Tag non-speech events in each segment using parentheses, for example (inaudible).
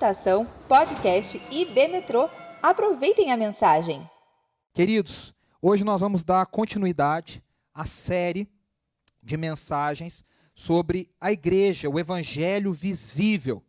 Estação Podcast IB Metrô. Aproveitem a mensagem. Queridos, hoje nós vamos dar continuidade à série de mensagens sobre a igreja, o evangelho visível.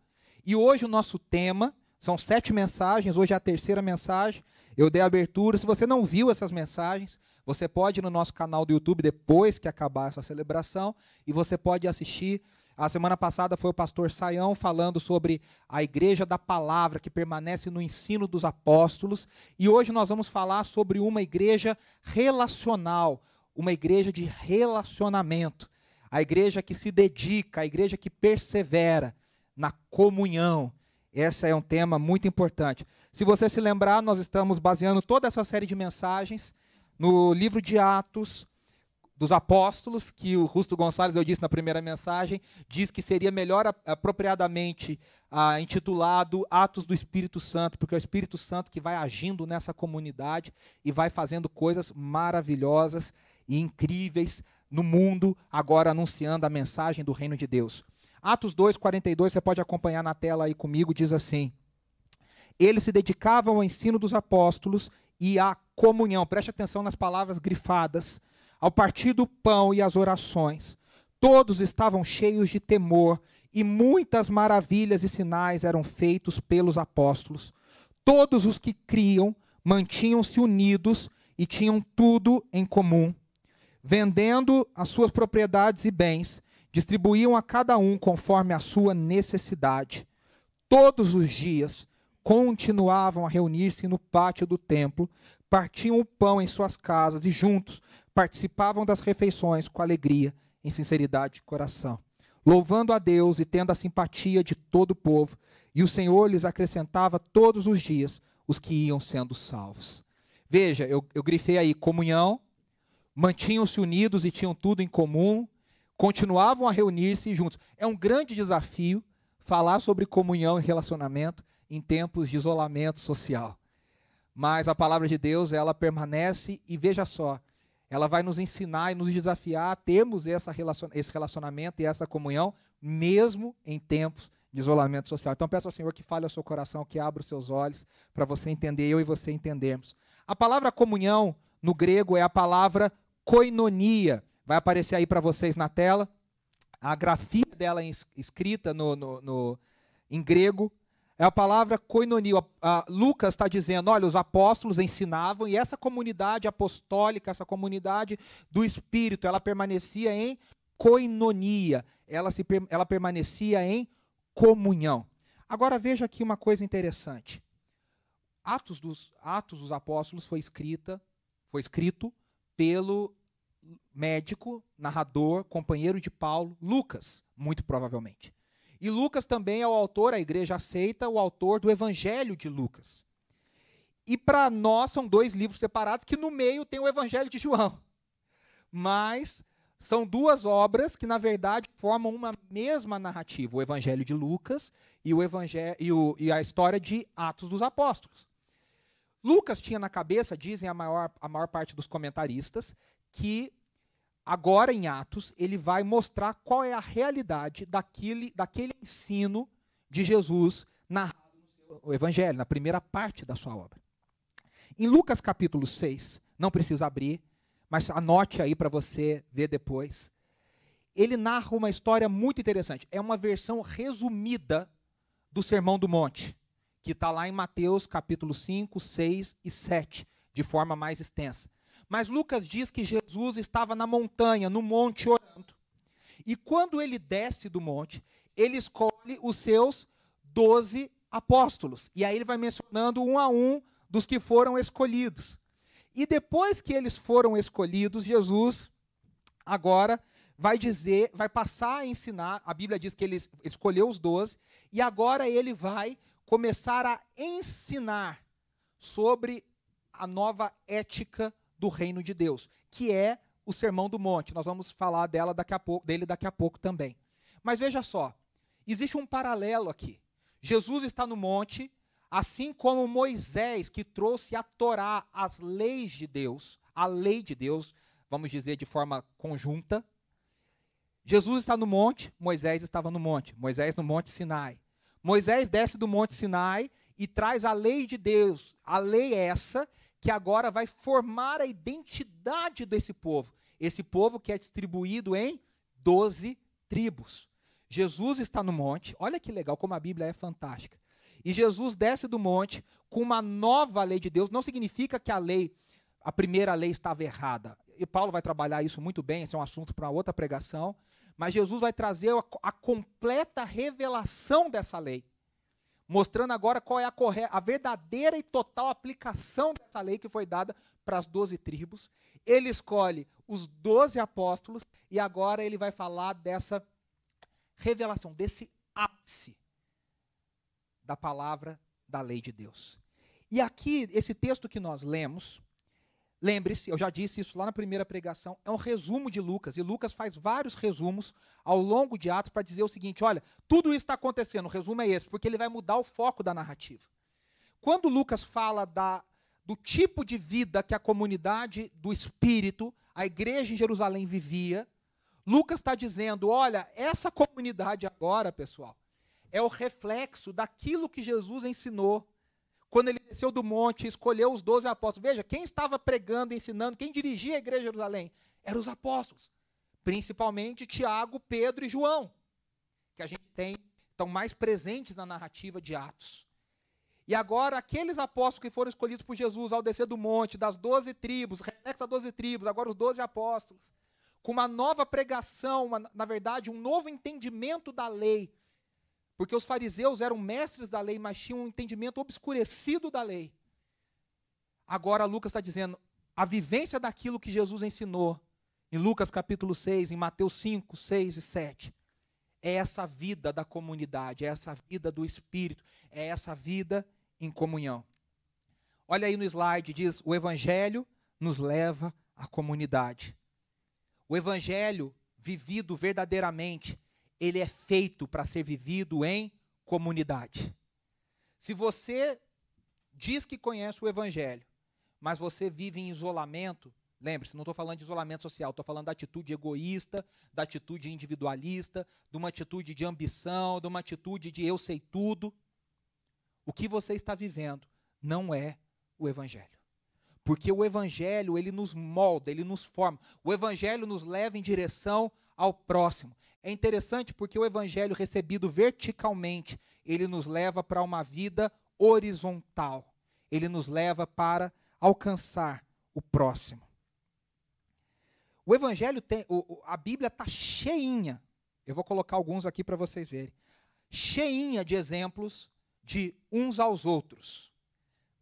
E hoje o nosso tema são sete mensagens, hoje é a terceira mensagem. Eu dei abertura. Se você não viu essas mensagens, você pode ir no nosso canal do YouTube depois que acabar essa celebração e você pode assistir. A semana passada foi o pastor Saião falando sobre a igreja da palavra que permanece no ensino dos apóstolos. E hoje nós vamos falar sobre uma igreja relacional, uma igreja de relacionamento. A igreja que se dedica, a igreja que persevera na comunhão. Esse é um tema muito importante. Se você se lembrar, nós estamos baseando toda essa série de mensagens no livro de Atos dos Apóstolos, que o Rusto Gonçalves, eu disse na primeira mensagem, diz que seria melhor apropriadamente ah, intitulado Atos do Espírito Santo, porque é o Espírito Santo que vai agindo nessa comunidade e vai fazendo coisas maravilhosas e incríveis no mundo, agora anunciando a mensagem do reino de Deus. Atos 2, 42, você pode acompanhar na tela aí comigo, diz assim: Eles se dedicavam ao ensino dos apóstolos e à comunhão. Preste atenção nas palavras grifadas. Ao partir do pão e as orações, todos estavam cheios de temor e muitas maravilhas e sinais eram feitos pelos apóstolos. Todos os que criam mantinham-se unidos e tinham tudo em comum. Vendendo as suas propriedades e bens, distribuíam a cada um conforme a sua necessidade. Todos os dias continuavam a reunir-se no pátio do templo, partiam o pão em suas casas e juntos participavam das refeições com alegria, em sinceridade de coração, louvando a Deus e tendo a simpatia de todo o povo. E o Senhor lhes acrescentava todos os dias os que iam sendo salvos. Veja, eu, eu grifei aí comunhão, mantinham-se unidos e tinham tudo em comum, continuavam a reunir-se juntos. É um grande desafio falar sobre comunhão e relacionamento em tempos de isolamento social. Mas a palavra de Deus, ela permanece e veja só, ela vai nos ensinar e nos desafiar a termos essa relacion esse relacionamento e essa comunhão, mesmo em tempos de isolamento social. Então peço ao Senhor que fale ao seu coração, que abra os seus olhos, para você entender, eu e você entendermos. A palavra comunhão, no grego, é a palavra koinonia, Vai aparecer aí para vocês na tela. A grafia dela escrita no, no, no em grego é a palavra koinonia. Lucas está dizendo: olha, os apóstolos ensinavam e essa comunidade apostólica, essa comunidade do Espírito, ela permanecia em koinonia, ela, se, ela permanecia em comunhão. Agora veja aqui uma coisa interessante. Atos dos, Atos dos Apóstolos foi escrita, foi escrito pelo médico, narrador, companheiro de Paulo, Lucas, muito provavelmente. E Lucas também é o autor, a igreja aceita, o autor do Evangelho de Lucas. E para nós são dois livros separados que no meio tem o Evangelho de João. Mas são duas obras que, na verdade, formam uma mesma narrativa: o Evangelho de Lucas e, o evangelho, e, o, e a história de Atos dos Apóstolos. Lucas tinha na cabeça, dizem a maior, a maior parte dos comentaristas, que agora em Atos ele vai mostrar qual é a realidade daquele, daquele ensino de Jesus narrado no Evangelho, na primeira parte da sua obra. Em Lucas capítulo 6, não precisa abrir, mas anote aí para você ver depois. Ele narra uma história muito interessante. É uma versão resumida do Sermão do Monte, que está lá em Mateus capítulo 5, 6 e 7, de forma mais extensa. Mas Lucas diz que Jesus estava na montanha, no monte, orando. E quando ele desce do monte, ele escolhe os seus doze apóstolos. E aí ele vai mencionando um a um dos que foram escolhidos. E depois que eles foram escolhidos, Jesus agora vai dizer, vai passar a ensinar. A Bíblia diz que ele escolheu os doze, e agora ele vai começar a ensinar sobre a nova ética do reino de Deus, que é o Sermão do Monte. Nós vamos falar dela daqui a pouco, dele daqui a pouco também. Mas veja só, existe um paralelo aqui. Jesus está no monte, assim como Moisés, que trouxe a Torá, as leis de Deus, a lei de Deus, vamos dizer de forma conjunta. Jesus está no monte, Moisés estava no monte, Moisés no monte Sinai. Moisés desce do Monte Sinai e traz a lei de Deus, a lei essa que agora vai formar a identidade desse povo. Esse povo que é distribuído em doze tribos. Jesus está no monte, olha que legal como a Bíblia é fantástica. E Jesus desce do monte com uma nova lei de Deus. Não significa que a lei, a primeira lei estava errada. E Paulo vai trabalhar isso muito bem, esse é um assunto para outra pregação. Mas Jesus vai trazer a, a, completa revelação dessa lei. Mostrando agora qual é a, a verdadeira e total aplicação dessa lei que foi dada para as doze tribos. Ele escolhe os doze apóstolos e agora ele vai falar dessa revelação, desse ápice da palavra da lei de Deus. E aqui, esse texto que nós lemos, lembre-se, eu já disse isso lá na primeira pregação, é um resumo de Lucas, e Lucas faz vários resumos ao longo de Atos para dizer o seguinte: olha, tudo isso está acontecendo, o resumo é esse, porque ele vai mudar o foco da narrativa. Quando Lucas fala da, do tipo de vida que a comunidade do Espírito, a igreja em Jerusalém vivia, Lucas está dizendo: olha, essa comunidade agora, pessoal, é o reflexo daquilo que Jesus ensinou quando ele desceu do monte escolheu os doze apóstolos. Veja, quem estava pregando, ensinando, quem dirigia a igreja de Jerusalém? Eram os apóstolos. Principalmente Tiago, Pedro e João, que a gente tem, estão mais presentes na narrativa de Atos. E agora, aqueles apóstolos que foram escolhidos por Jesus ao descer do monte, das doze tribos, reflexo a doze tribos, agora os doze apóstolos, com uma nova pregação, uma, na verdade, um novo entendimento da lei, porque os fariseus eram mestres da lei, mas tinham um entendimento obscurecido da lei. Agora Lucas está dizendo, a vivência daquilo que Jesus ensinou, em Lucas capítulo 6, em Mateus 5, 6 e 7, é essa vida da comunidade, é essa vida do Espírito, é essa vida em comunhão. Olha aí no slide, diz: o Evangelho nos leva à comunidade. O Evangelho vivido verdadeiramente ele é feito para ser vivido em comunidade. Se você diz que conhece o Evangelho, mas você vive em isolamento, lembre-se, não estou falando de isolamento social, estou falando da atitude egoísta, da atitude individualista, de uma atitude de ambição, de uma atitude de eu sei tudo. O que você está vivendo não é o Evangelho. Porque o Evangelho, ele nos molda, ele nos forma. O Evangelho nos leva em direção ao próximo. É interessante porque o evangelho recebido verticalmente, ele nos leva para uma vida horizontal. Ele nos leva para alcançar o próximo. O evangelho tem, o, a Bíblia está cheinha. Eu vou colocar alguns aqui para vocês verem. Cheinha de exemplos de uns aos outros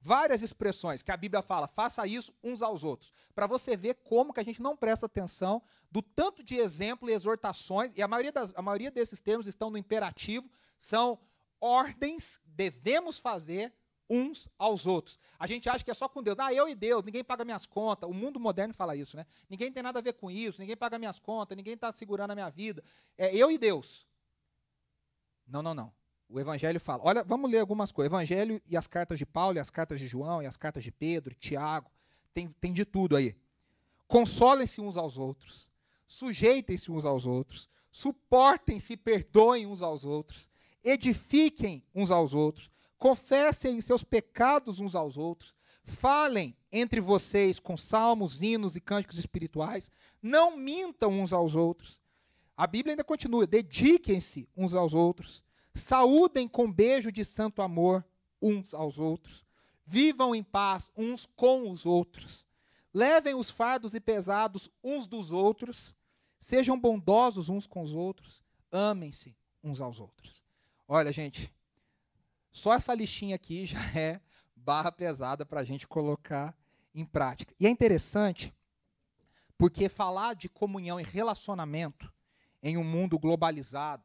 várias expressões que a Bíblia fala, faça isso uns aos outros, para você ver como que a gente não presta atenção do tanto de exemplo e exortações, e a maioria, das, a maioria desses termos estão no imperativo, são ordens, devemos fazer uns aos outros. A gente acha que é só com Deus. Ah, eu e Deus, ninguém paga minhas contas. O mundo moderno fala isso, né? Ninguém tem nada a ver com isso, ninguém paga minhas contas, ninguém está segurando a minha vida. É eu e Deus. Não, não, não. O Evangelho fala. Olha, vamos ler algumas coisas. Evangelho e as cartas de Paulo, e as cartas de João, e as cartas de Pedro, Tiago. Tem, tem de tudo aí. Consolem-se uns aos outros. Sujeitem-se uns aos outros. Suportem-se perdoem uns aos outros. Edifiquem uns aos outros. Confessem seus pecados uns aos outros. Falem entre vocês com salmos, hinos e cânticos espirituais. Não mintam uns aos outros. A Bíblia ainda continua: dediquem-se uns aos outros Saúdem com beijo de santo amor uns aos outros. Vivam em paz uns com os outros. Levem os fardos e pesados uns dos outros. Sejam bondosos uns com os outros. Amem-se uns aos outros. Olha, gente, só essa listinha aqui (laughs) já é barra pesada para a gente colocar em prática. E é interessante porque falar de comunhão e relacionamento em um mundo globalizado,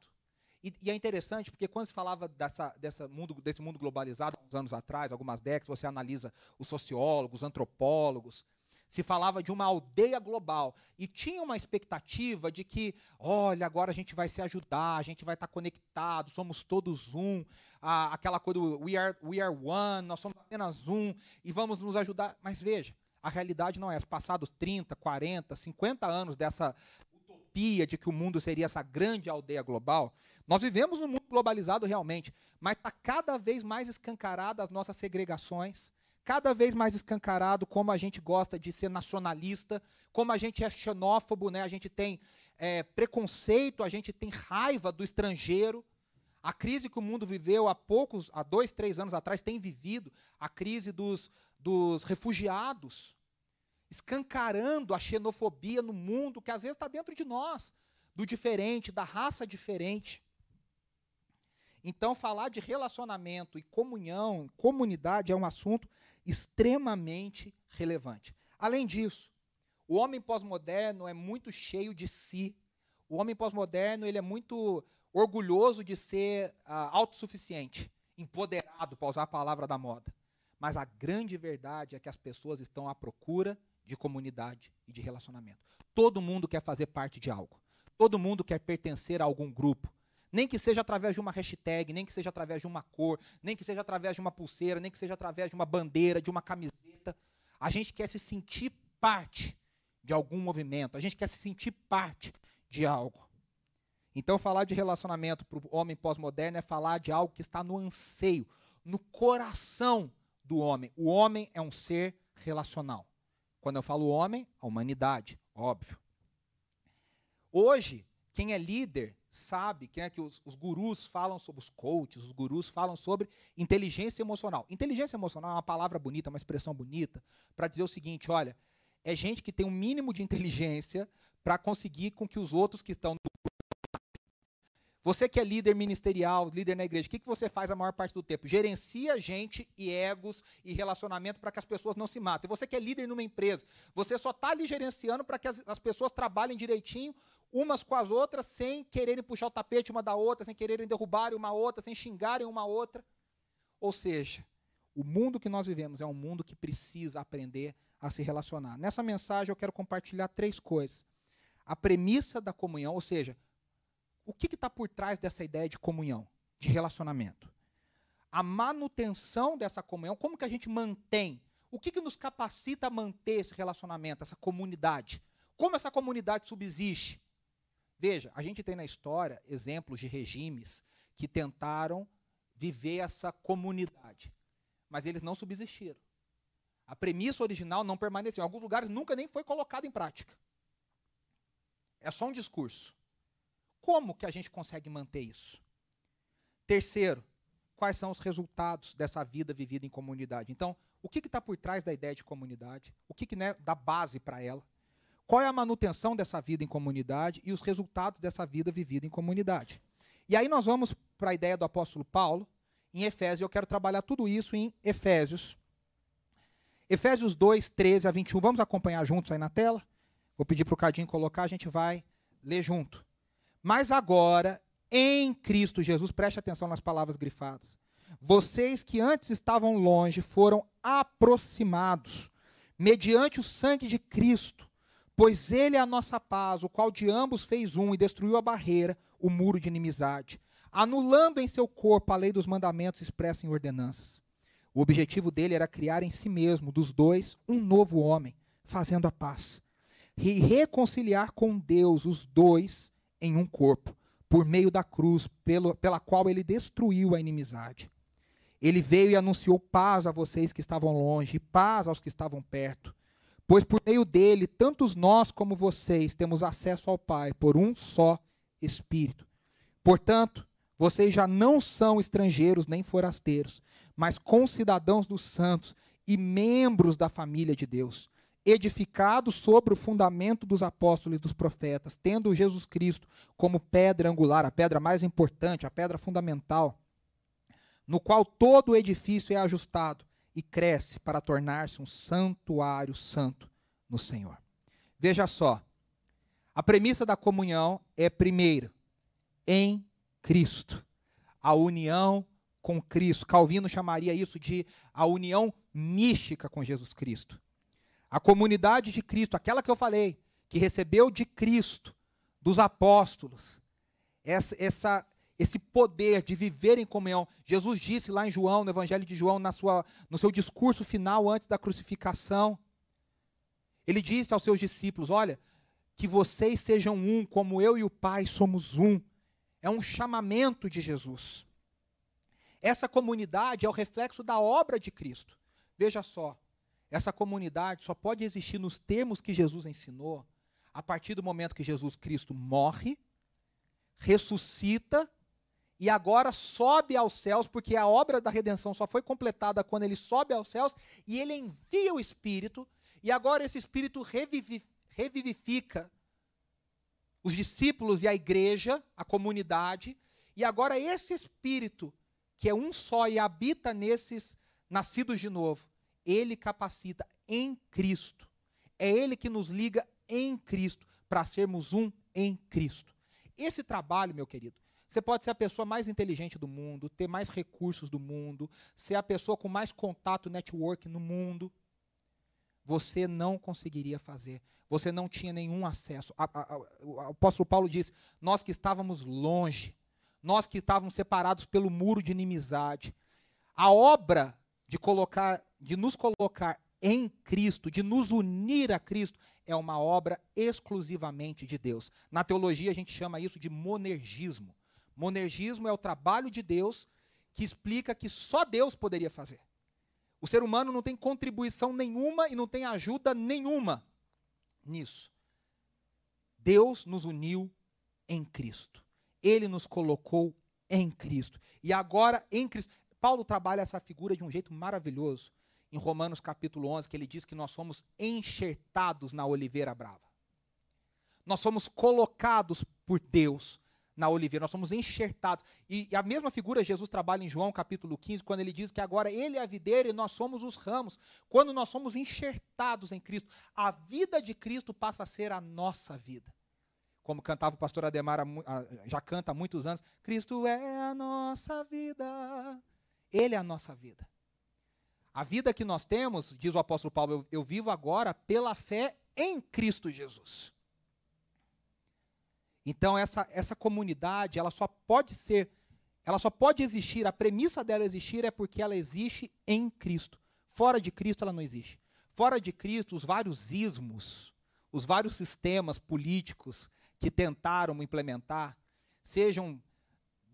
e, e, é interessante porque quando se falava dessa, dessa mundo, desse mundo globalizado, uns anos atrás, algumas décadas, você analisa os sociólogos, os antropólogos, se falava de uma aldeia global. E tinha uma expectativa de que, olha, agora a gente vai se ajudar, a gente vai estar conectado, somos todos um. Aquela coisa do we are, we are one, nós somos apenas um, e vamos nos ajudar. Mas veja, a realidade não é essa. Passados 30, 40, 50 anos dessa utopia de que o mundo seria essa grande aldeia global. Nós vivemos num mundo globalizado realmente, mas está cada vez mais escancarada as nossas segregações, cada vez mais escancarado como a gente gosta de ser nacionalista, como a gente é xenófobo, né? a gente tem é, preconceito, a gente tem raiva do estrangeiro. A crise que o mundo viveu há poucos, há dois, três anos atrás, tem vivido a crise dos, dos refugiados, escancarando a xenofobia no mundo, que às vezes está dentro de nós, do diferente, da raça diferente. Então, falar de relacionamento e comunhão, comunidade, é um assunto extremamente relevante. Além disso, o homem pós-moderno é muito cheio de si. O homem pós-moderno ele é muito orgulhoso de ser uh, autossuficiente, empoderado, para usar a palavra da moda. Mas a grande verdade é que as pessoas estão à procura de comunidade e de relacionamento. Todo mundo quer fazer parte de algo. Todo mundo quer pertencer a algum grupo. Nem que seja através de uma hashtag, nem que seja através de uma cor, nem que seja através de uma pulseira, nem que seja através de uma bandeira, de uma camiseta. A gente quer se sentir parte de algum movimento, a gente quer se sentir parte de algo. Então, falar de relacionamento para o homem pós-moderno é falar de algo que está no anseio, no coração do homem. O homem é um ser relacional. Quando eu falo homem, a humanidade, óbvio. Hoje, quem é líder sabe, quem é que os, os, gurus falam sobre os coaches, os gurus falam sobre inteligência emocional. Inteligência emocional é uma palavra bonita, uma expressão bonita, para dizer o seguinte: olha, é gente que tem um mínimo de inteligência para conseguir com que os outros que estão você que é líder ministerial, líder na igreja, o que, que você faz a maior parte do tempo? Gerencia gente e egos e relacionamento para que as pessoas não se matem. Você que é líder numa empresa, você só está ali gerenciando para que as, as, pessoas trabalhem direitinho umas com as outras, sem quererem puxar o tapete uma da outra, sem quererem derrubar uma outra, sem xingarem uma outra. Ou seja, o mundo que nós vivemos é um mundo que precisa aprender a se relacionar. Nessa mensagem eu quero compartilhar três coisas. A premissa da comunhão, ou seja, o que está por trás dessa ideia de comunhão, de relacionamento? A manutenção dessa comunhão, como que a gente mantém? O que, que nos capacita a manter esse relacionamento, essa comunidade? Como essa comunidade subsiste? Veja, a gente tem na história exemplos de regimes que tentaram viver essa comunidade, mas eles não subsistiram. A premissa original não permaneceu. Em alguns lugares nunca nem foi colocada em prática. É só um discurso. Como que a gente consegue manter isso? Terceiro, quais são os resultados dessa vida vivida em comunidade? Então, o que está por trás da ideia de comunidade? O que, que né, dá base para ela? Qual é a manutenção dessa vida em comunidade e os resultados dessa vida vivida em comunidade? E aí nós vamos para a ideia do apóstolo Paulo, em Efésios, eu quero trabalhar tudo isso em Efésios, Efésios 2, 13 a 21. Vamos acompanhar juntos aí na tela? Vou pedir para o Cadinho colocar, a gente vai ler junto. Mas agora, em Cristo Jesus, preste atenção nas palavras grifadas. Vocês que antes estavam longe foram aproximados, mediante o sangue de Cristo, pois Ele é a nossa paz, o qual de ambos fez um e destruiu a barreira, o muro de inimizade, anulando em seu corpo a lei dos mandamentos expressa em ordenanças o objetivo dele era criar em si mesmo, dos dois, um novo homem, fazendo a paz. E reconciliar com Deus os dois em um corpo, por meio da cruz, pelo, pela qual ele destruiu a inimizade. Ele veio e anunciou paz a vocês que estavam longe, e paz aos que estavam perto. Pois por meio dele, tantos nós como vocês temos acesso ao Pai por um só Espírito. Portanto, vocês já não são estrangeiros nem forasteiros, mas concidadãos dos santos e membros da família de Deus, edificados sobre o fundamento dos apóstolos e dos profetas, tendo Jesus Cristo como pedra angular, a pedra mais importante, a pedra fundamental, no qual todo o edifício é ajustado e cresce para tornar-se um santuário santo no Senhor. Veja só, a premissa da comunhão é, primeiro, em Cristo, a união com Cristo. Calvino chamaria isso de a união mística com Jesus Cristo. A comunidade de Cristo, aquela que eu falei, que recebeu de Cristo, dos apóstolos, essa, essa, esse poder de viver em comunhão. Jesus disse lá em João, no Evangelho de João, na sua, no seu discurso final antes da crucificação, ele disse aos seus discípulos: Olha, que vocês sejam um, como eu e o Pai somos um. É um chamamento de Jesus. Essa comunidade é o reflexo da obra de Cristo. Veja só, essa comunidade só pode existir nos termos que Jesus ensinou a partir do momento que Jesus Cristo morre, ressuscita e agora sobe aos céus, porque a obra da redenção só foi completada quando ele sobe aos céus e ele envia o Espírito, e agora esse Espírito revivifica os discípulos e a igreja, a comunidade, e agora esse Espírito, que é um só e habita nesses nascidos de novo, ele capacita em Cristo. É ele que nos liga em Cristo, para sermos um em Cristo. Esse trabalho, meu querido, você pode ser a pessoa mais inteligente do mundo, ter mais recursos do mundo, ser a pessoa com mais contato, network no mundo. Você não conseguiria fazer. Você não tinha nenhum acesso. A, a, a, o apóstolo Paulo diz: Nós que estávamos longe, nós que estávamos separados pelo muro de inimizade. A obra de colocar, de nos colocar em Cristo, de nos unir a Cristo, é uma obra exclusivamente de Deus. Na teologia a gente chama isso de monergismo. Monergismo é o trabalho de Deus que explica que só Deus poderia fazer. O ser humano não tem contribuição nenhuma e não tem ajuda nenhuma nisso. Deus nos uniu em Cristo. Ele nos colocou em Cristo. E agora em Cristo. Paulo trabalha essa figura de um jeito maravilhoso em Romanos capítulo 11, que ele diz que nós somos enxertados na oliveira brava. Nós somos colocados por Deus na oliveira, nós somos enxertados. E, e, a mesma figura Jesus trabalha em João capítulo 15, quando ele diz que agora ele é a videira e nós somos os ramos. Quando nós somos enxertados em Cristo, a vida de Cristo passa a ser a nossa vida. Como cantava o pastor Ademar, já canta há muitos anos, Cristo é a nossa vida. Ele é a nossa vida. A vida que nós temos, diz o apóstolo Paulo, eu, eu vivo agora pela fé em Cristo Jesus. Então essa, essa comunidade, ela só pode ser, ela só pode existir, a premissa dela existir é porque ela existe em Cristo. Fora de Cristo ela não existe. Fora de Cristo, os vários ismos, os vários sistemas políticos que tentaram implementar, sejam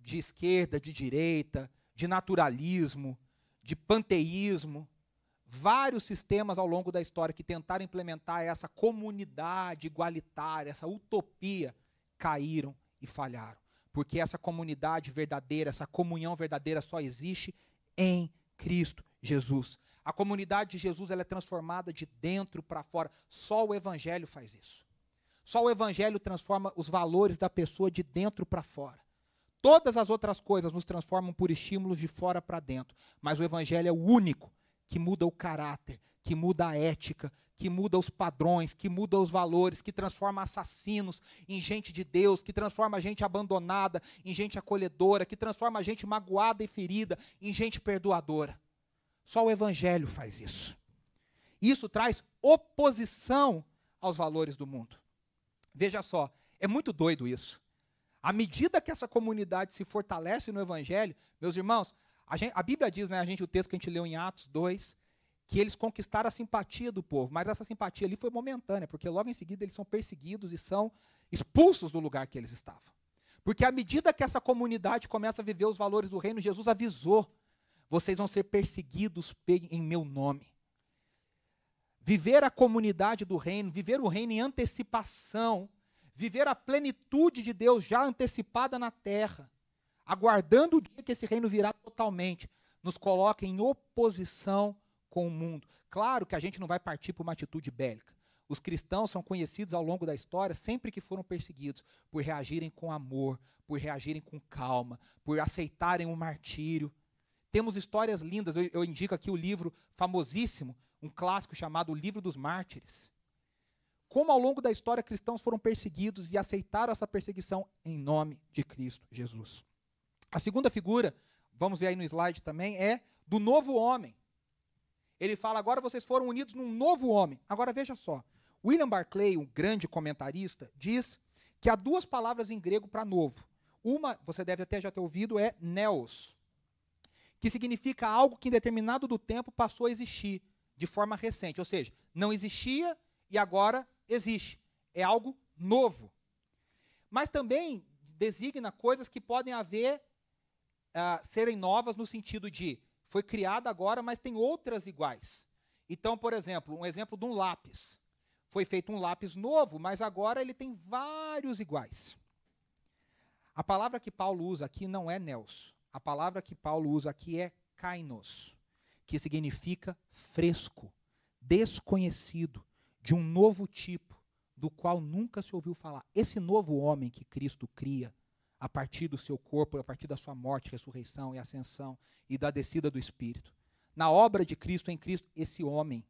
de esquerda, de direita, de naturalismo, de panteísmo, vários sistemas ao longo da história que tentaram implementar essa comunidade igualitária, essa utopia, caíram e falharam. Porque essa comunidade verdadeira, essa comunhão verdadeira só existe em Cristo Jesus. A comunidade de Jesus ela é transformada de dentro para fora. Só o Evangelho faz isso. Só o Evangelho transforma os valores da pessoa de dentro para fora. Todas as outras coisas nos transformam por estímulos de fora para dentro, mas o evangelho é o único que muda o caráter, que muda a ética, que muda os padrões, que muda os valores, que transforma assassinos em gente de Deus, que transforma a gente abandonada em gente acolhedora, que transforma a gente magoada e ferida em gente perdoadora. Só o evangelho faz isso. Isso traz oposição aos valores do mundo. Veja só, é muito doido isso. À medida que essa comunidade se fortalece no Evangelho, meus irmãos, a, gente, a, Bíblia diz, né, a gente, o texto que a gente leu em Atos 2, que eles conquistaram a simpatia do povo, mas essa simpatia ali foi momentânea, porque logo em seguida eles são perseguidos e são expulsos do lugar que eles estavam. Porque à medida que essa comunidade começa a viver os valores do reino, Jesus avisou: vocês vão ser perseguidos em meu nome. Viver a comunidade do reino, viver o reino em antecipação, viver a plenitude de Deus já antecipada na terra, aguardando o dia que esse reino virá totalmente, nos coloca em oposição com o mundo. Claro que a gente não vai partir para uma atitude bélica. Os cristãos são conhecidos ao longo da história, sempre que foram perseguidos, por reagirem com amor, por reagirem com calma, por aceitarem o martírio. Temos histórias lindas, eu, eu indico aqui o livro famosíssimo, um clássico chamado O Livro dos Mártires como ao longo da história cristãos foram perseguidos e aceitaram essa perseguição em nome de Cristo Jesus. A segunda figura, vamos ver aí no slide também, é do novo homem. Ele fala: agora vocês foram unidos num novo homem. Agora veja só. William Barclay, um grande comentarista, diz que há duas palavras em grego para novo. Uma, você deve até já ter ouvido, é neos, que significa algo que em determinado do tempo passou a existir de forma recente. Ou seja, não existia e agora existe. É algo novo. Mas também designa coisas que podem haver, uh, serem novas no sentido de foi criada agora, mas tem outras iguais. Então, por exemplo, um exemplo de um lápis. Foi feito um lápis novo, mas agora ele tem vários iguais. A palavra que Paulo usa aqui não é neos. A palavra que Paulo usa aqui é kainos, que significa fresco, desconhecido, de um novo tipo, do qual nunca se ouviu falar. Esse novo homem que Cristo cria, a partir do seu corpo, a partir da sua morte, ressurreição e ascensão e da descida do Espírito. Na obra de Cristo, em Cristo, esse homem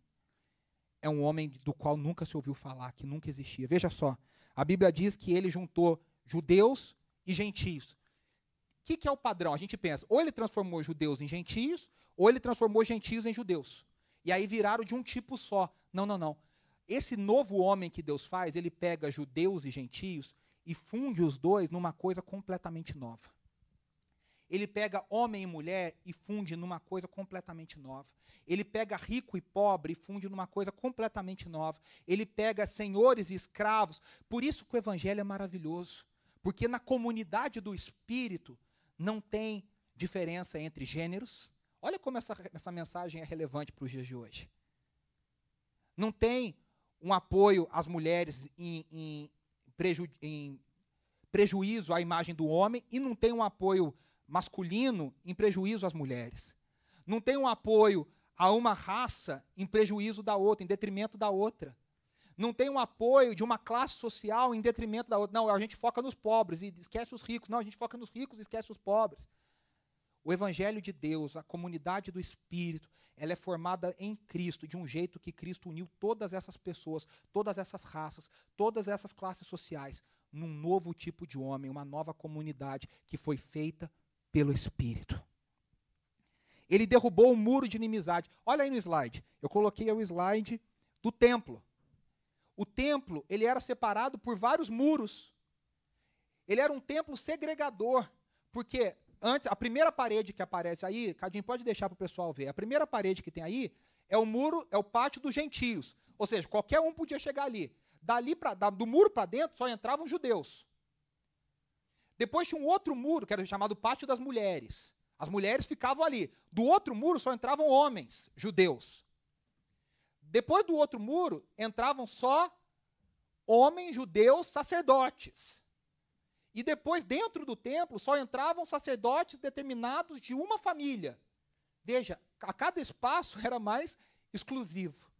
é um homem do qual nunca se ouviu falar, que nunca existia. Veja só, a Bíblia diz que ele juntou judeus e gentios. O que, que é o padrão? A gente pensa, ou ele transformou judeus em gentios, ou ele transformou gentios em judeus. E aí viraram de um tipo só. Não, não, não. Esse novo homem que Deus faz, ele pega judeus e gentios e funde os dois numa coisa completamente nova. Ele pega homem e mulher e funde numa coisa completamente nova. Ele pega rico e pobre e funde numa coisa completamente nova. Ele pega senhores e escravos. Por isso que o evangelho é maravilhoso. Porque na comunidade do espírito não tem diferença entre gêneros. Olha como essa, essa mensagem é relevante para os dias de hoje. Não tem um apoio às mulheres em, em, preju, em prejuízo à imagem do homem e não tem um apoio masculino em prejuízo às mulheres. Não tem um apoio a uma raça em prejuízo da outra, em detrimento da outra. Não tem um apoio de uma classe social em detrimento da outra. Não, a gente foca nos pobres e esquece os ricos. Não, a gente foca nos ricos e esquece os pobres. O Evangelho de Deus, a comunidade do Espírito, ela é formada em Cristo, de um jeito que Cristo uniu todas essas pessoas, todas essas raças, todas essas classes sociais, num novo tipo de homem, uma nova comunidade que foi feita pelo Espírito. Ele derrubou o um muro de inimizade. Olha aí no slide. Eu coloquei o slide do templo. O templo, ele era separado por vários muros. Ele era um templo segregador, porque antes, a primeira parede que aparece aí, Cadinho pode deixar para o pessoal ver. A primeira parede que tem aí é o muro, é o pátio dos gentios. Ou seja, qualquer um podia chegar ali. Dali pra, da, do muro para dentro só entravam judeus. Depois tinha um outro muro, que era chamado pátio das mulheres. As mulheres ficavam ali. Do outro muro só entravam homens, judeus. Depois do outro muro entravam só homens judeus sacerdotes. E depois, dentro do templo, só entravam sacerdotes determinados de uma família. Veja, a cada espaço (laughs) era mais exclusivo.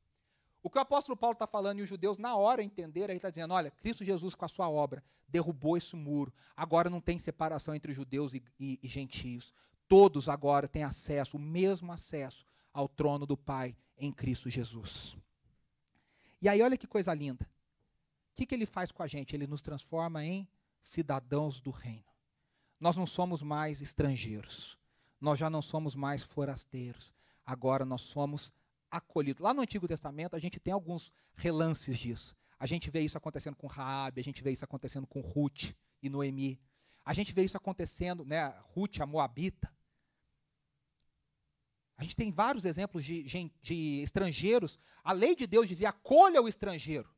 O que o apóstolo Paulo está falando e os judeus, na hora, entenderam, ele está dizendo: olha, Cristo Jesus, com a sua obra, derrubou esse muro. Agora não tem separação entre judeus e, e, e gentios. Todos agora têm acesso, o mesmo acesso ao trono do Pai em Cristo Jesus. E aí, olha que coisa linda. O que, que ele faz com a gente? Ele nos transforma em cidadãos do reino. Nós não somos mais estrangeiros. Nós já não somos mais forasteiros. Agora nós somos acolhidos. Lá no Antigo Testamento, a gente tem alguns relances disso. A gente vê isso acontecendo com Raabe, a gente vê isso acontecendo com Ruth e Noemi. A gente vê isso acontecendo, né, Ruth, a Moabita. A gente tem vários exemplos de, de, de estrangeiros. A lei de Deus dizia: acolha o estrangeiro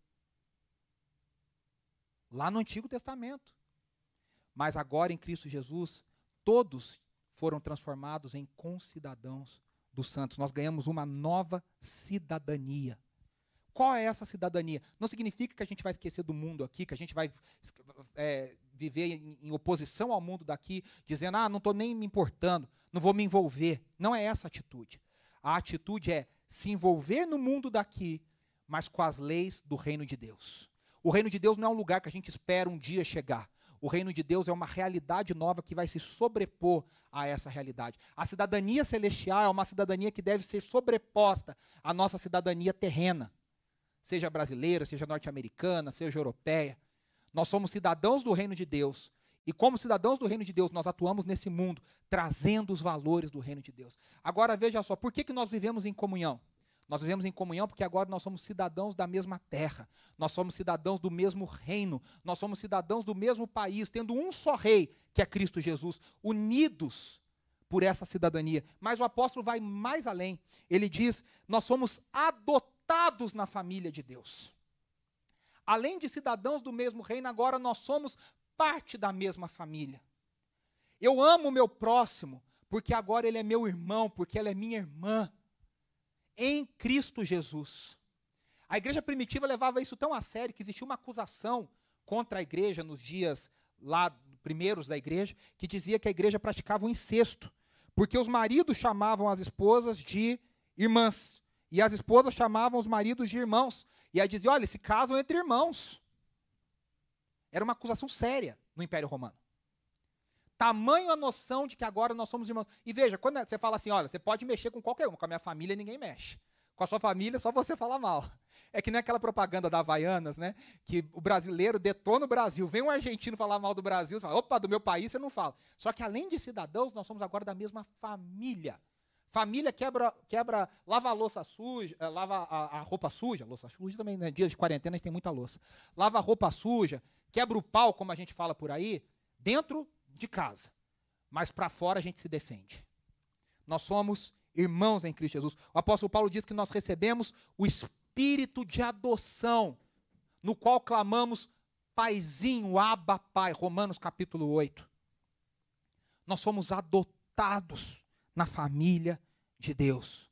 lá no Antigo Testamento. Mas agora em Cristo Jesus, todos foram transformados em concidadãos dos santos. Nós ganhamos uma nova cidadania. Qual é essa cidadania? Não significa que a gente vai esquecer do mundo aqui, que a gente vai é, viver em, em, oposição ao mundo daqui, dizendo, ah, não estou nem me importando, não vou me envolver. Não é essa a atitude. A atitude é se envolver no mundo daqui, mas com as leis do reino de Deus. O reino de Deus não é um lugar que a gente espera um dia chegar. O reino de Deus é uma realidade nova que vai se sobrepor a essa realidade. A cidadania celestial é uma cidadania que deve ser sobreposta à nossa cidadania terrena, seja brasileira, seja norte-americana, seja europeia. Nós somos cidadãos do reino de Deus. E como cidadãos do reino de Deus, nós atuamos nesse mundo, trazendo os valores do reino de Deus. Agora veja só, por que, que nós vivemos em comunhão? Nós vivemos em comunhão porque agora nós somos cidadãos da mesma terra, nós somos cidadãos do mesmo reino, nós somos cidadãos do mesmo país, tendo um só rei, que é Cristo Jesus, unidos por essa cidadania. Mas o apóstolo vai mais além. Ele diz: nós somos adotados na família de Deus. além de cidadãos do mesmo reino, agora nós somos parte da mesma família. Eu amo o meu próximo, porque agora ele é meu irmão, porque ela é minha irmã. Em Cristo Jesus. A igreja primitiva levava isso tão a sério que existia uma acusação contra a igreja nos dias lá primeiros da igreja, que dizia que a igreja praticava o incesto, porque os maridos chamavam as esposas de irmãs e as esposas chamavam os maridos de irmãos. E aí dizia, olha, se casam entre irmãos. Era uma acusação séria no Império Romano. Tamanho a noção de que agora nós somos irmãos. E veja, quando você fala assim, olha, você pode mexer com qualquer um, com a minha família ninguém mexe. Com a sua família, só você fala mal. É que nem aquela propaganda da Havaianas, né? Que o brasileiro detona o Brasil. Vem um argentino falar mal do Brasil, você fala, opa, do meu país você não fala. Só que além de cidadãos, nós somos agora da mesma família. Família quebra, quebra lava a louça suja, eh, lava a, a, roupa suja, louça suja também, né? Dias de quarentena a gente tem muita louça. Lava a roupa suja, quebra o pau, como a gente fala por aí, dentro de casa. Mas para fora a gente se defende. Nós somos irmãos em Cristo Jesus. O apóstolo Paulo diz que nós recebemos o espírito de adoção, no qual clamamos Paizinho, Abba Pai, Romanos capítulo 8. Nós somos adotados na família de Deus.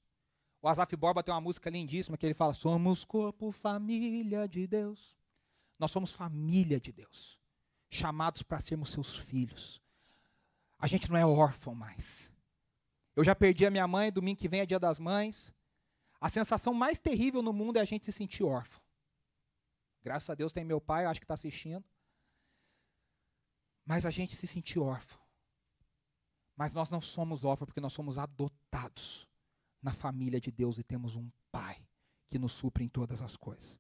O Asaf Borba tem uma música lindíssima que ele fala: Somos corpo, família de Deus. Nós somos família de Deus, chamados para sermos seus filhos. A gente não é órfão mais. Eu já perdi a minha mãe, domingo que vem é dia das mães. A sensação mais terrível no mundo é a gente se sentir órfão. Graças a Deus tem meu pai, acho que está assistindo. Mas a gente se sentir órfão. Mas nós não somos órfãos porque nós somos adotados na família de Deus e temos um pai que nos supre em todas as coisas.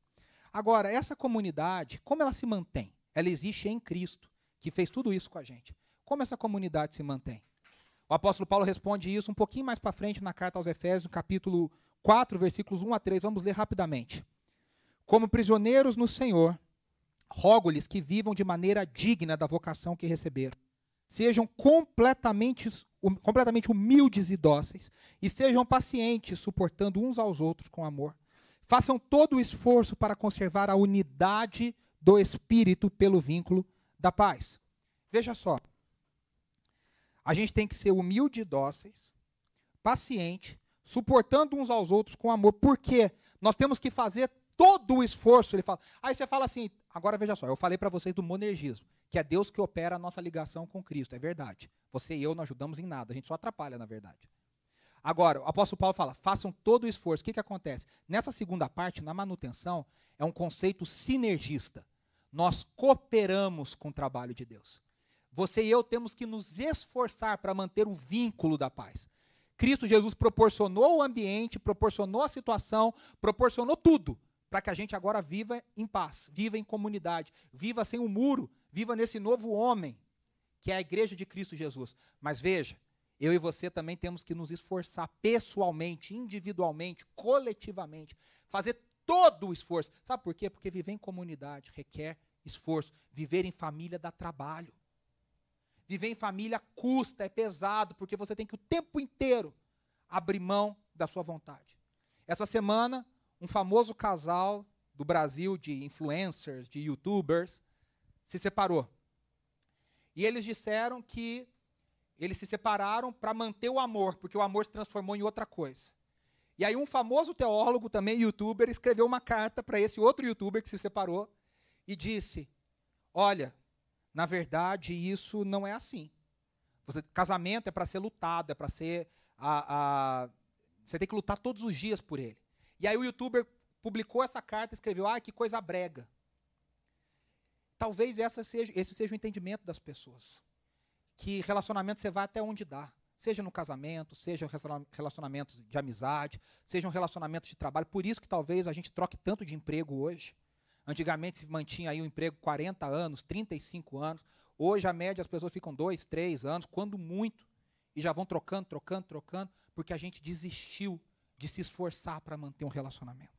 Agora, essa comunidade, como ela se mantém? Ela existe em Cristo, que fez tudo isso com a gente. Como essa comunidade se mantém? O apóstolo Paulo responde isso um pouquinho mais para frente na carta aos Efésios, capítulo 4, versículos 1 a 3. Vamos ler rapidamente. Como prisioneiros no Senhor, rogo-lhes que vivam de maneira digna da vocação que receberam sejam completamente, completamente humildes e dóceis, e sejam pacientes, suportando uns aos outros com amor. Façam todo o esforço para conservar a unidade do espírito pelo vínculo da paz. Veja só. A gente tem que ser humilde e dóceis, paciente, suportando uns aos outros com amor. Por quê? Nós temos que fazer todo o esforço. Ele fala. Aí você fala assim, agora veja só, eu falei para vocês do monergismo que é Deus que opera a nossa ligação com Cristo. É verdade. Você e eu não ajudamos em nada, a gente só atrapalha, na verdade. Agora, o apóstolo Paulo fala: façam todo o esforço. O que, que acontece? Nessa segunda parte, na manutenção, é um conceito sinergista. Nós cooperamos com o trabalho de Deus. Você e eu temos que nos esforçar para manter o vínculo da paz. Cristo Jesus proporcionou o ambiente, proporcionou a situação, proporcionou tudo para que a gente agora viva em paz, viva em comunidade, viva sem um muro, Viva nesse novo homem, que é a igreja de Cristo Jesus. Mas veja, eu e você também temos que nos esforçar pessoalmente, individualmente, coletivamente, fazer todo o esforço. Sabe por quê? Porque viver em comunidade requer esforço. Viver em família dá trabalho. Viver em família custa, é pesado, porque você tem que o tempo inteiro abrir mão da sua vontade. Essa semana, um famoso casal do Brasil de influencers, de youtubers, se separou. E eles disseram que eles se separaram para manter o amor, porque o amor se transformou em outra coisa. E aí um famoso teólogo, também youtuber, escreveu uma carta para esse outro youtuber que se separou e disse: "Olha, na verdade isso não é assim. Você, casamento é para ser lutado, é para ser a, a, você tem que lutar todos os dias por ele. E aí o youtuber publicou essa carta e escreveu: "Ah, que coisa brega. Talvez seja, esse seja o entendimento das pessoas. Que relacionamento você vai até onde dá. Seja no casamento, seja relacionamentos de amizade, seja um relacionamento de trabalho. Por isso que talvez a gente troque tanto de emprego hoje. Antigamente se mantinha aí um emprego 40 anos, 35 anos. Hoje a média as pessoas ficam dois, três anos, quando muito, e já vão trocando, trocando, trocando, porque a gente desistiu de se esforçar para manter um relacionamento.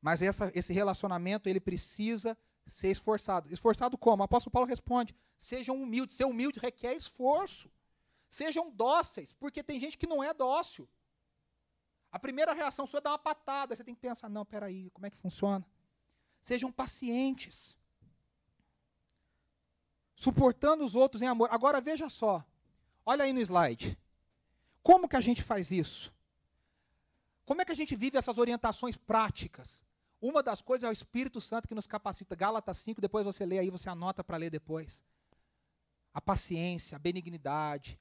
Mas essa, esse relacionamento ele precisa ser esforçado. Esforçado como? O apóstolo Paulo responde: sejam humildes. Ser humilde requer esforço. Sejam dóceis, porque tem gente que não é dócil. A primeira reação sua é dar uma patada. Você tem que pensar: não, peraí, como é que funciona? Sejam pacientes. Suportando os outros em amor. Agora veja só. Olha aí no slide. Como que a gente faz isso? Como é que a gente vive essas orientações práticas? Uma das coisas é o Espírito Santo que nos capacita. Gálatas 5, depois você lê aí, você anota para ler depois. A paciência, a benignidade,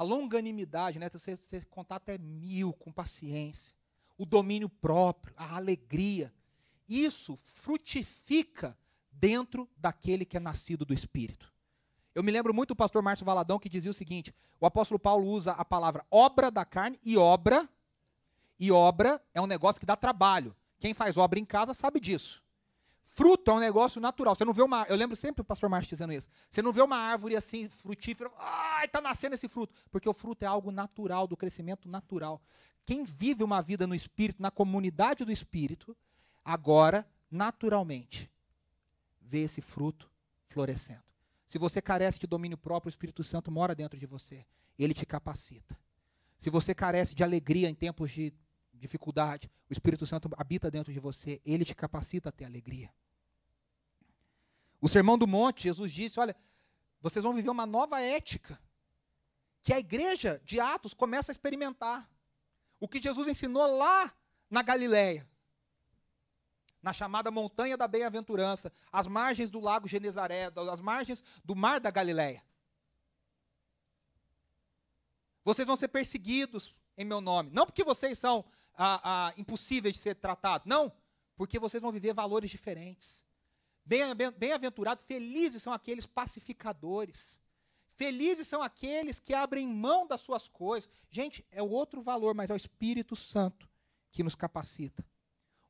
a longanimidade, né? Você, você contar até mil com paciência. O domínio próprio, a alegria. Isso frutifica dentro daquele que é nascido do Espírito. Eu me lembro muito do pastor Márcio Valadão que dizia o seguinte: o apóstolo Paulo usa a palavra obra da carne e obra. E obra é um negócio que dá trabalho. Quem faz obra em casa sabe disso. Fruto é um negócio natural. Você não vê uma. Eu lembro sempre do pastor Márcio dizendo isso. Você não vê uma árvore assim, frutífera. Ai, está nascendo esse fruto. Porque o fruto é algo natural, do crescimento natural. Quem vive uma vida no Espírito, na comunidade do Espírito, agora, naturalmente, vê esse fruto florescendo. Se você carece de domínio próprio, o Espírito Santo mora dentro de você. Ele te capacita. Se você carece de alegria em tempos de dificuldade, o Espírito Santo habita dentro de você, ele te capacita a ter alegria. O Sermão do Monte, Jesus disse: Olha, vocês vão viver uma nova ética, que a igreja de Atos começa a experimentar. O que Jesus ensinou lá na Galileia, na chamada Montanha da Bem-aventurança, às margens do lago Genezaré, às margens do mar da Galileia. Vocês vão ser perseguidos em meu nome. Não porque vocês são ah, ah, impossíveis de ser tratados. Não, porque vocês vão viver valores diferentes. Bem-aventurados, felizes são aqueles pacificadores. Felizes são aqueles que abrem mão das suas coisas. Gente, é outro valor, mas é o Espírito Santo que nos capacita.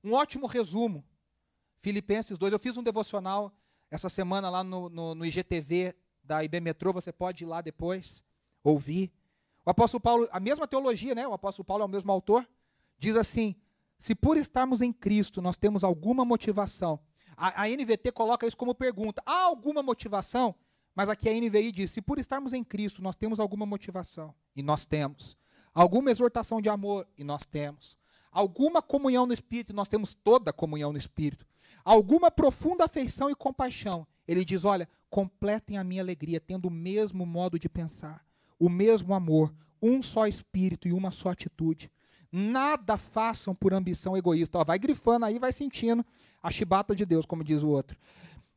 Um ótimo resumo. Filipenses 2. Eu fiz um devocional essa semana lá no, no, no IGTV da IB Metrô. Você pode ir lá depois, ouvir. O apóstolo Paulo, a mesma teologia, né? O apóstolo Paulo é o mesmo autor diz assim: se por estarmos em Cristo nós temos alguma motivação, a, a NVT coloca isso como pergunta: há alguma motivação? Mas aqui a NVI diz: se por estarmos em Cristo nós temos alguma motivação, e nós temos, alguma exortação de amor, e nós temos, alguma comunhão no Espírito, e nós temos toda a comunhão no Espírito, alguma profunda afeição e compaixão, ele diz: olha, completem a minha alegria, tendo o mesmo modo de pensar, o mesmo amor, um só espírito e uma só atitude. Nada façam por ambição egoísta. Ó, vai grifando aí, vai sentindo a chibata de Deus, como diz o outro.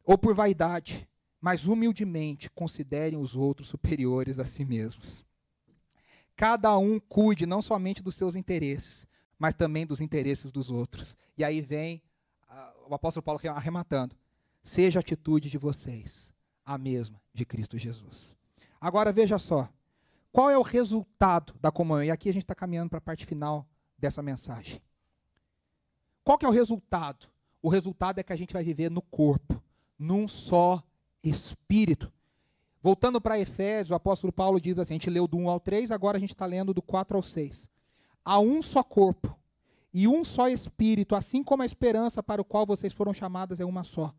Ou por vaidade, mas humildemente considerem os outros superiores a si mesmos. Cada um cuide não somente dos seus interesses, mas também dos interesses dos outros. E aí vem uh, o apóstolo Paulo arrematando: seja a atitude de vocês a mesma de Cristo Jesus. Agora veja só. Qual é o resultado da comunhão? E aqui a gente está caminhando para a parte final dessa mensagem. Qual que é o resultado? O resultado é que a gente vai viver no corpo, num só espírito. Voltando para Efésios, o apóstolo Paulo diz assim: a gente leu do 1 ao 3, agora a gente está lendo do 4 ao 6. Há um só corpo e um só espírito, assim como a esperança para o qual vocês foram chamados é uma só.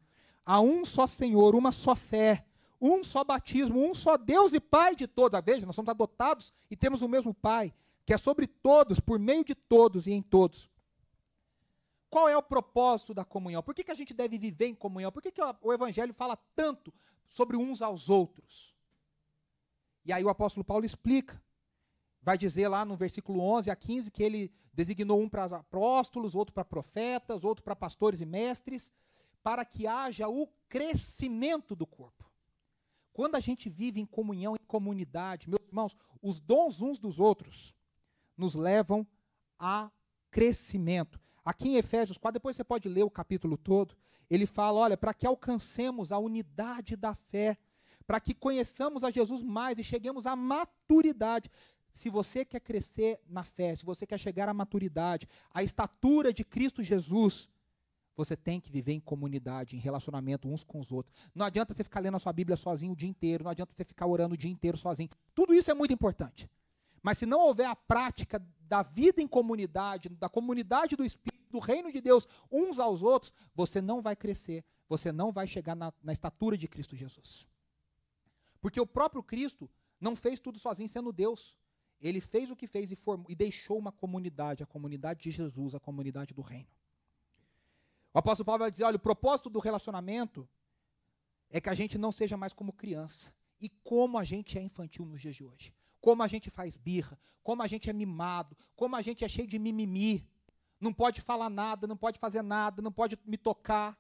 Há um só Senhor, uma só fé um só batismo, um só Deus e Pai de todos. Ah, veja, nós somos adotados e temos o mesmo Pai, que é sobre todos, por meio de todos e em todos. Qual é o propósito da comunhão? Por que, que a gente deve viver em comunhão? Por que, que o Evangelho fala tanto sobre uns aos outros? E aí o apóstolo Paulo explica. Vai dizer lá no versículo 11 a 15 que ele designou um para apóstolos, outro para profetas, outro para pastores e mestres, para que haja o crescimento do corpo. Quando a gente vive em comunhão, em comunidade, meus irmãos, os dons uns dos outros nos levam a crescimento. Aqui em Efésios 4, depois você pode ler o capítulo todo, ele fala: olha, para que alcancemos a unidade da fé, para que conheçamos a Jesus mais e cheguemos à maturidade. Se você quer crescer na fé, se você quer chegar à maturidade, à estatura de Cristo Jesus, você tem que viver em comunidade, em relacionamento uns com os outros. Não adianta você ficar lendo a sua Bíblia sozinho o dia inteiro, não adianta você ficar orando o dia inteiro sozinho. Tudo isso é muito importante. Mas se não houver a prática da vida em comunidade, da comunidade do Espírito, do reino de Deus, uns aos outros, você não vai crescer, você não vai chegar na, na estatura de Cristo Jesus. Porque o próprio Cristo não fez tudo sozinho sendo Deus. Ele fez o que fez e, formou, e deixou uma comunidade, a comunidade de Jesus, a comunidade do reino. O apóstolo Paulo vai dizer: olha, o propósito do relacionamento é que a gente não seja mais como criança. E como a gente é infantil nos dias de hoje. Como a gente faz birra, como a gente é mimado, como a gente é cheio de mimimi. Não pode falar nada, não pode fazer nada, não pode me tocar.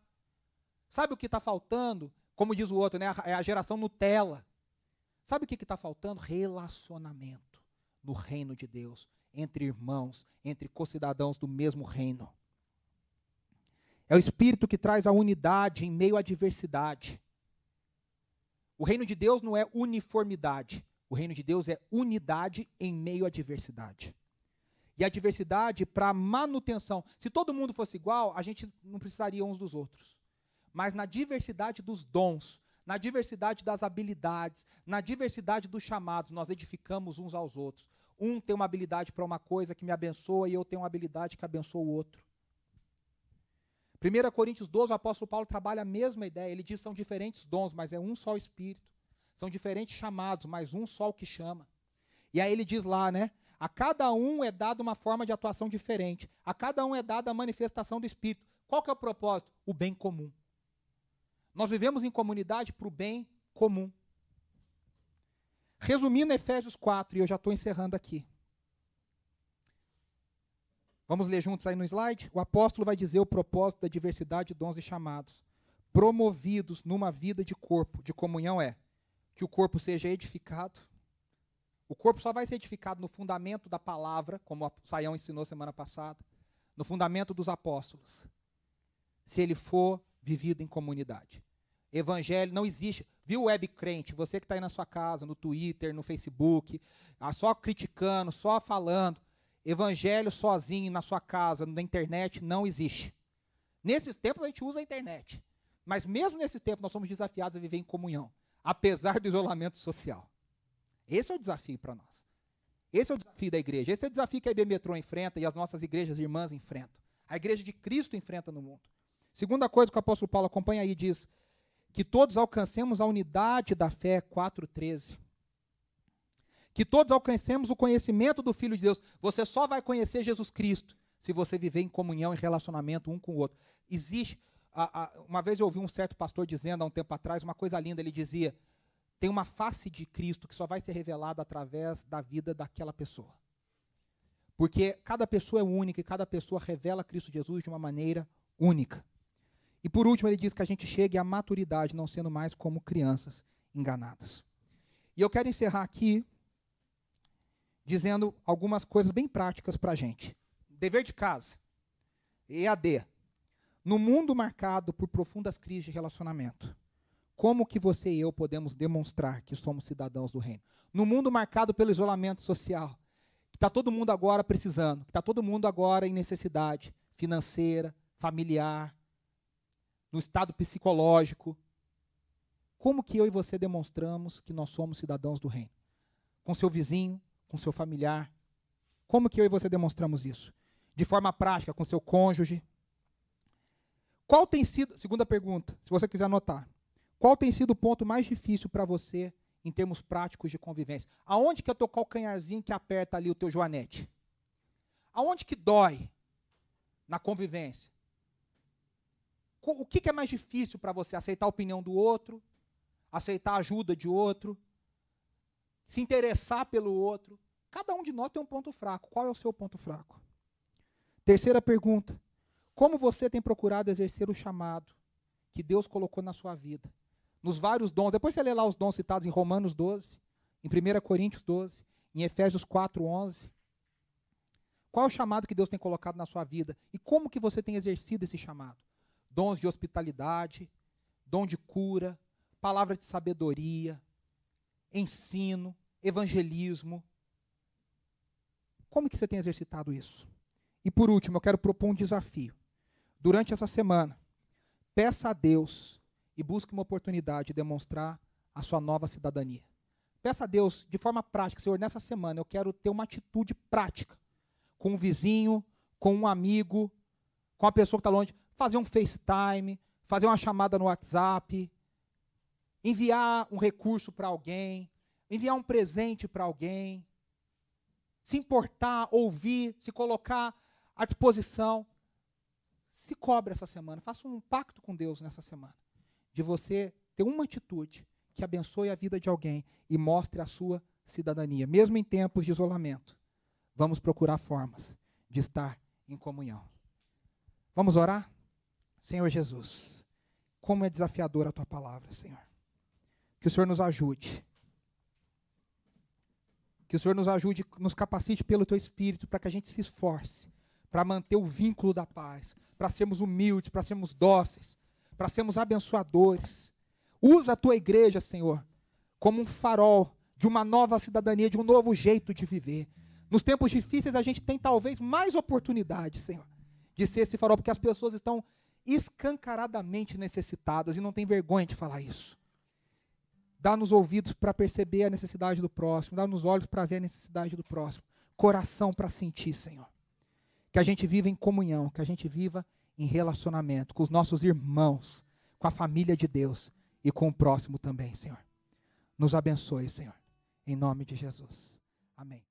Sabe o que está faltando? Como diz o outro, né? É a geração Nutella. Sabe o que está faltando? Relacionamento no reino de Deus, entre irmãos, entre co-cidadãos do mesmo reino. É o Espírito que traz a unidade em meio à diversidade. O reino de Deus não é uniformidade. O reino de Deus é unidade em meio à diversidade. E a diversidade para manutenção. Se todo mundo fosse igual, a gente não precisaria uns dos outros. Mas na diversidade dos dons, na diversidade das habilidades, na diversidade dos chamados, nós edificamos uns aos outros. Um tem uma habilidade para uma coisa que me abençoa e eu tenho uma habilidade que abençoa o outro. 1 Coríntios 12, o apóstolo Paulo trabalha a mesma ideia. Ele diz que são diferentes dons, mas é um só Espírito. São diferentes chamados, mas um só o que chama. E aí ele diz lá, né? A cada um é dada uma forma de atuação diferente. A cada um é dada a manifestação do Espírito. Qual que é o propósito? O bem comum. Nós vivemos em comunidade para o bem comum. Resumindo Efésios 4, e eu já estou encerrando aqui. Vamos ler juntos aí no slide? O apóstolo vai dizer o propósito da diversidade de dons e chamados. Promovidos numa vida de corpo, de comunhão é que o corpo seja edificado. O corpo só vai ser edificado no fundamento da palavra, como o Saião ensinou semana passada, no fundamento dos apóstolos, se ele for vivido em comunidade. Evangelho não existe. Viu, web crente? Você que está aí na sua casa, no Twitter, no Facebook, ah, só criticando, só falando. Evangelho sozinho na sua casa, na internet, não existe. Nesses tempos a gente usa a internet. Mas mesmo nesses tempos nós somos desafiados a viver em comunhão, apesar do isolamento social. Esse é o desafio para nós. Esse é o desafio da igreja. Esse é o desafio que a IB Metrô enfrenta e as nossas igrejas irmãs enfrentam. A igreja de Cristo enfrenta no mundo. Segunda coisa que o apóstolo Paulo acompanha aí diz: que todos alcancemos a unidade da fé, 4,13. Que todos alcancemos o conhecimento do Filho de Deus. Você só vai conhecer Jesus Cristo se você viver em comunhão e relacionamento um com o outro. Existe. A, a, uma vez eu ouvi um certo pastor dizendo, há um tempo atrás, uma coisa linda. Ele dizia: tem uma face de Cristo que só vai ser revelada através da vida daquela pessoa. Porque cada pessoa é única e cada pessoa revela Cristo Jesus de uma maneira única. E por último, ele diz que a gente chegue à maturidade, não sendo mais como crianças enganadas. E eu quero encerrar aqui dizendo algumas coisas bem práticas para a gente. Dever de casa. EAD. No mundo marcado por profundas crises de relacionamento, como que você e eu podemos demonstrar que somos cidadãos do reino? No mundo marcado pelo isolamento social, que está todo mundo agora precisando, que está todo mundo agora em necessidade financeira, familiar, no estado psicológico. Como que eu e você demonstramos que nós somos cidadãos do reino? Com seu vizinho, com seu familiar. Como que eu e você demonstramos isso? De forma prática, com seu cônjuge. Qual tem sido, segunda pergunta, se você quiser anotar. Qual tem sido o ponto mais difícil para você em termos práticos de convivência? Aonde que é o calcanharzinho que aperta ali o teu joanete? Aonde que dói na convivência? o que, é mais difícil para você? Aceitar a opinião do outro? Aceitar a ajuda de outro? Se interessar pelo outro? Cada um de nós tem um ponto fraco. Qual é o seu ponto fraco? Terceira pergunta: Como você tem procurado exercer o chamado que Deus colocou na sua vida? Nos vários dons. Depois você lê lá os dons citados em Romanos 12, em 1 Coríntios 12, em Efésios 4, 11. Qual é o chamado que Deus tem colocado na sua vida? E como que você tem exercido esse chamado? dons de hospitalidade, dom de cura, palavra de sabedoria, ensino, evangelismo. Como que você tem exercitado isso? E por último, eu quero propor um desafio. Durante essa semana, peça a Deus e busque uma oportunidade de demonstrar a sua nova cidadania. Peça a Deus de forma prática, Senhor, nessa semana eu quero ter uma atitude prática com um vizinho, com um amigo, com a pessoa que está longe fazer um FaceTime, fazer uma chamada no WhatsApp, enviar um recurso para alguém, enviar um presente para alguém, se importar, ouvir, se colocar à disposição. se cobre essa semana, faça um pacto com Deus nessa semana, de você ter uma atitude que abençoe a vida de alguém e mostre a sua cidadania, mesmo em tempos de isolamento. Vamos procurar formas de estar em comunhão. Vamos orar? Senhor Jesus, como é desafiadora a tua palavra, Senhor. Que o Senhor nos ajude. Que o Senhor nos ajude, nos capacite pelo teu espírito para que a gente se esforce para manter o vínculo da paz, para sermos humildes, para sermos dóceis, para sermos abençoadores. Usa a tua igreja, Senhor, como um farol de uma nova cidadania, de um novo jeito de viver. Nos tempos difíceis a gente tem talvez mais oportunidade, Senhor, de ser esse farol, porque as pessoas estão escancaradamente necessitadas e não tem vergonha de falar isso. Dá-nos ouvidos para perceber a necessidade do próximo, dá-nos olhos para ver a necessidade do próximo, coração para sentir, Senhor. Que a gente viva em comunhão, que a gente viva em relacionamento com os nossos irmãos, com a família de Deus e com o próximo também, Senhor. Nos abençoe, Senhor. Em nome de Jesus. Amém.